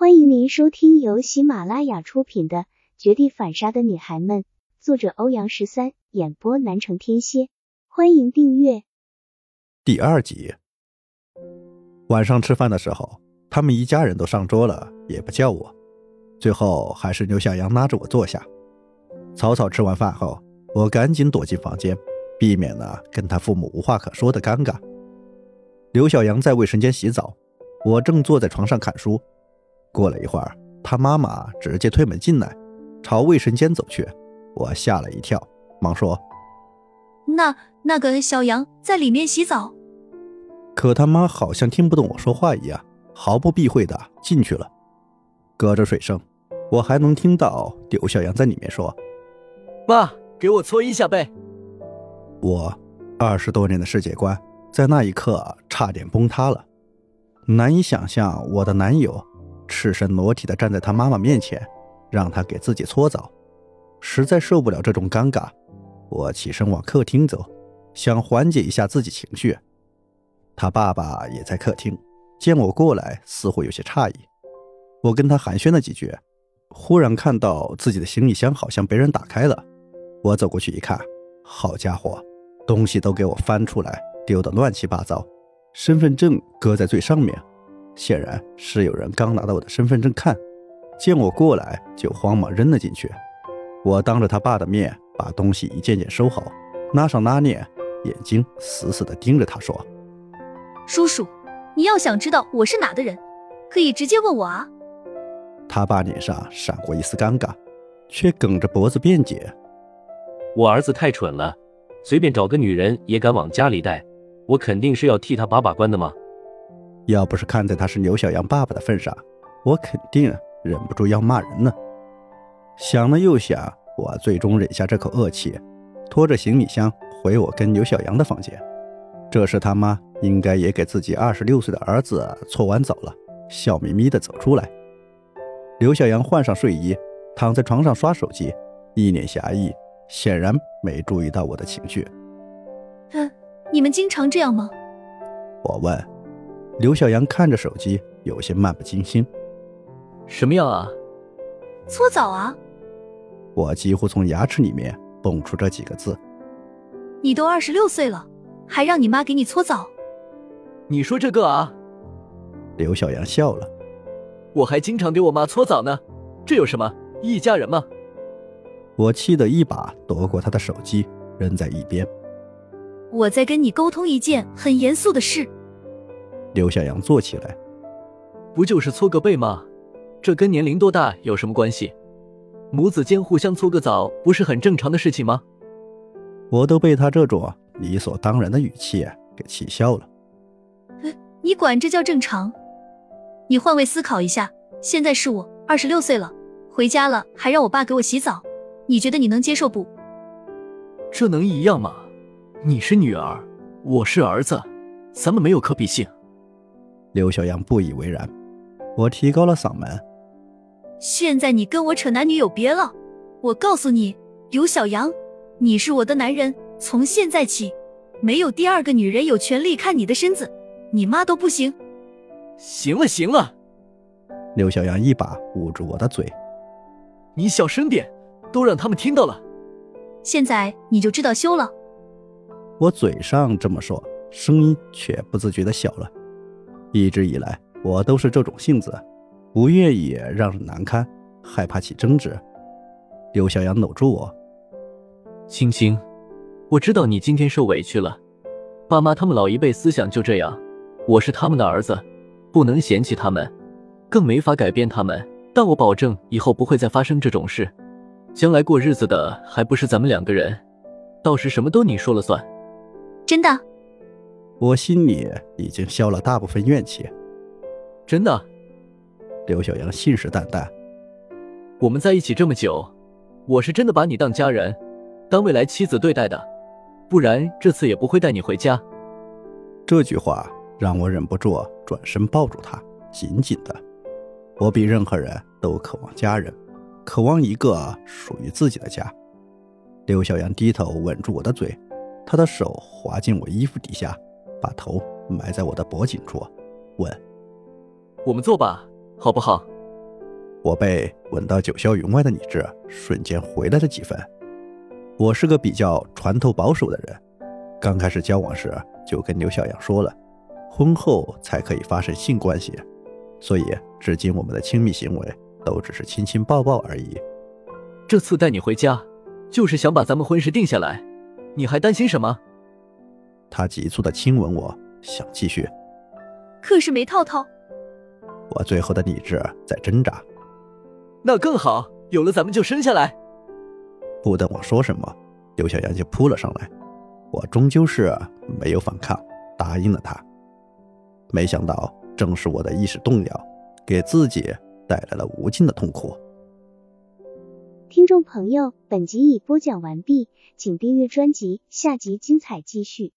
欢迎您收听由喜马拉雅出品的《绝地反杀的女孩们》，作者欧阳十三，演播南城天蝎。欢迎订阅第二集。晚上吃饭的时候，他们一家人都上桌了，也不叫我。最后还是刘小阳拉着我坐下。草草吃完饭后，我赶紧躲进房间，避免了跟他父母无话可说的尴尬。刘小阳在卫生间洗澡，我正坐在床上看书。过了一会儿，他妈妈直接推门进来，朝卫生间走去。我吓了一跳，忙说：“那那个小杨在里面洗澡。”可他妈好像听不懂我说话一样，毫不避讳的进去了。隔着水声，我还能听到刘小杨在里面说：“妈，给我搓一下背。”我二十多年的世界观在那一刻差点崩塌了，难以想象我的男友。赤身裸体的站在他妈妈面前，让他给自己搓澡，实在受不了这种尴尬，我起身往客厅走，想缓解一下自己情绪。他爸爸也在客厅，见我过来，似乎有些诧异。我跟他寒暄了几句，忽然看到自己的行李箱好像被人打开了，我走过去一看，好家伙，东西都给我翻出来，丢得乱七八糟，身份证搁在最上面。显然是有人刚拿到我的身份证看，见我过来就慌忙扔了进去。我当着他爸的面把东西一件件收好，拉上拉链，眼睛死死地盯着他说：“叔叔，你要想知道我是哪的人，可以直接问我啊。”他爸脸上闪过一丝尴尬，却梗着脖子辩解：“我儿子太蠢了，随便找个女人也敢往家里带，我肯定是要替他把把关的嘛。”要不是看在他是牛小阳爸爸的份上，我肯定忍不住要骂人呢。想了又想，我最终忍下这口恶气，拖着行李箱回我跟牛小阳的房间。这时他妈应该也给自己二十六岁的儿子搓完澡了，笑眯眯的走出来。刘小阳换上睡衣，躺在床上刷手机，一脸侠义，显然没注意到我的情绪。嗯，你们经常这样吗？我问。刘小阳看着手机，有些漫不经心。什么样啊？搓澡啊！我几乎从牙齿里面蹦出这几个字。你都二十六岁了，还让你妈给你搓澡？你说这个啊？刘小阳笑了。我还经常给我妈搓澡呢，这有什么？一家人嘛。我气得一把夺过他的手机，扔在一边。我在跟你沟通一件很严肃的事。刘小阳坐起来，不就是搓个背吗？这跟年龄多大有什么关系？母子间互相搓个澡，不是很正常的事情吗？我都被他这种理所当然的语气给气笑了。你管这叫正常？你换位思考一下，现在是我二十六岁了，回家了还让我爸给我洗澡，你觉得你能接受不？这能一样吗？你是女儿，我是儿子，咱们没有可比性。刘小阳不以为然，我提高了嗓门：“现在你跟我扯男女有别了，我告诉你，刘小阳，你是我的男人，从现在起，没有第二个女人有权利看你的身子，你妈都不行。”行了行了，刘小阳一把捂住我的嘴：“你小声点，都让他们听到了。现在你就知道羞了。”我嘴上这么说，声音却不自觉的小了。一直以来，我都是这种性子，不愿意让人难堪，害怕起争执。刘小阳搂住我，青青，我知道你今天受委屈了。爸妈他们老一辈思想就这样，我是他们的儿子，不能嫌弃他们，更没法改变他们。但我保证以后不会再发生这种事。将来过日子的还不是咱们两个人？到时什么都你说了算。真的。我心里已经消了大部分怨气，真的。刘小阳信誓旦旦：“我们在一起这么久，我是真的把你当家人，当未来妻子对待的，不然这次也不会带你回家。”这句话让我忍不住转身抱住他，紧紧的。我比任何人都渴望家人，渴望一个属于自己的家。刘小阳低头吻住我的嘴，他的手滑进我衣服底下。把头埋在我的脖颈处，问：“我们做吧，好不好？”我被吻到九霄云外的理智瞬间回来了几分。我是个比较传统保守的人，刚开始交往时就跟刘小阳说了，婚后才可以发生性关系，所以至今我们的亲密行为都只是亲亲抱抱而已。这次带你回家，就是想把咱们婚事定下来，你还担心什么？他急促的亲吻我，想继续，可是没套套。我最后的理智在挣扎。那更好，有了咱们就生下来。不等我说什么，刘小阳就扑了上来。我终究是没有反抗，答应了他。没想到，正是我的意识动摇，给自己带来了无尽的痛苦。听众朋友，本集已播讲完毕，请订阅专辑，下集精彩继续。